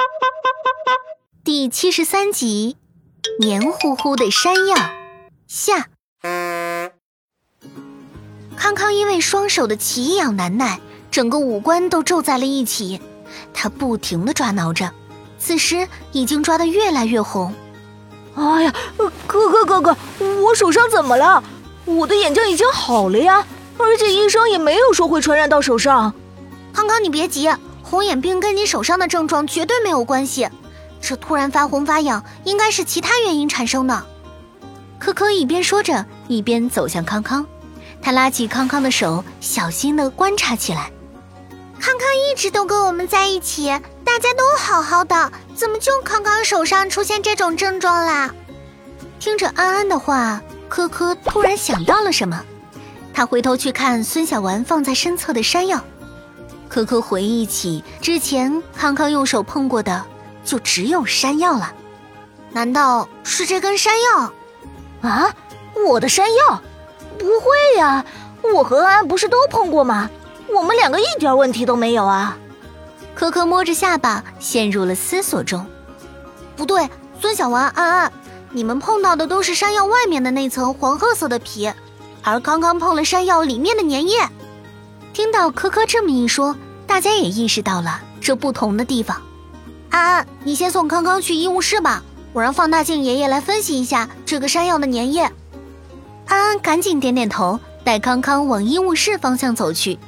第七十三集，黏糊糊的山药下。康康因为双手的奇痒难耐，整个五官都皱在了一起。他不停的抓挠着，此时已经抓得越来越红。哎呀，哥哥哥哥，我手上怎么了？我的眼睛已经好了呀，而且医生也没有说会传染到手上。康康，你别急，红眼病跟你手上的症状绝对没有关系。这突然发红发痒，应该是其他原因产生的。可可一边说着，一边走向康康，他拉起康康的手，小心的观察起来。康康一直都跟我们在一起，大家都好好的，怎么就康康手上出现这种症状啦？听着安安的话，科科突然想到了什么，他回头去看孙小丸放在身侧的山药，科科回忆起之前康康用手碰过的。就只有山药了，难道是这根山药？啊，我的山药？不会呀，我和安安不是都碰过吗？我们两个一点问题都没有啊。可可摸着下巴，陷入了思索中。不对，孙小丸、安安，你们碰到的都是山药外面的那层黄褐色的皮，而刚刚碰了山药里面的粘液。听到科科这么一说，大家也意识到了这不同的地方。安安，你先送康康去医务室吧，我让放大镜爷爷来分析一下这个山药的粘液。安安赶紧点点头，带康康往医务室方向走去。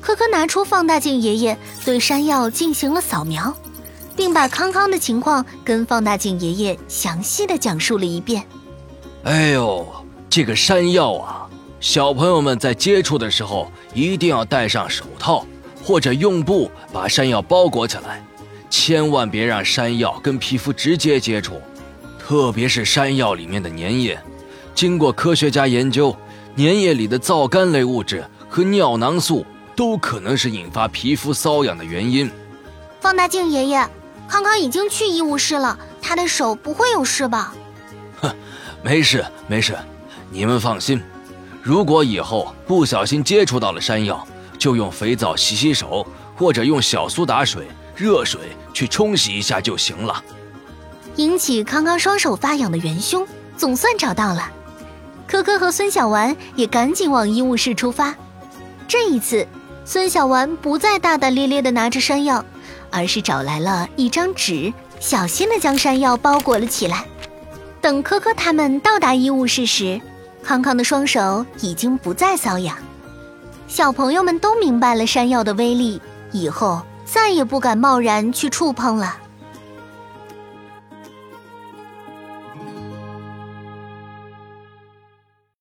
科科拿出放大镜爷爷，对山药进行了扫描，并把康康的情况跟放大镜爷爷详细的讲述了一遍。哎呦，这个山药啊，小朋友们在接触的时候一定要戴上手套，或者用布把山药包裹起来。千万别让山药跟皮肤直接接触，特别是山药里面的粘液。经过科学家研究，粘液里的皂苷类物质和尿囊素都可能是引发皮肤瘙痒的原因。放大镜爷爷，康康已经去医务室了，他的手不会有事吧？哼，没事没事，你们放心。如果以后不小心接触到了山药，就用肥皂洗洗手，或者用小苏打水。热水去冲洗一下就行了。引起康康双手发痒的元凶，总算找到了。科科和孙小丸也赶紧往医务室出发。这一次，孙小丸不再大大咧咧地拿着山药，而是找来了一张纸，小心地将山药包裹了起来。等科科他们到达医务室时，康康的双手已经不再瘙痒。小朋友们都明白了山药的威力，以后。再也不敢贸然去触碰了。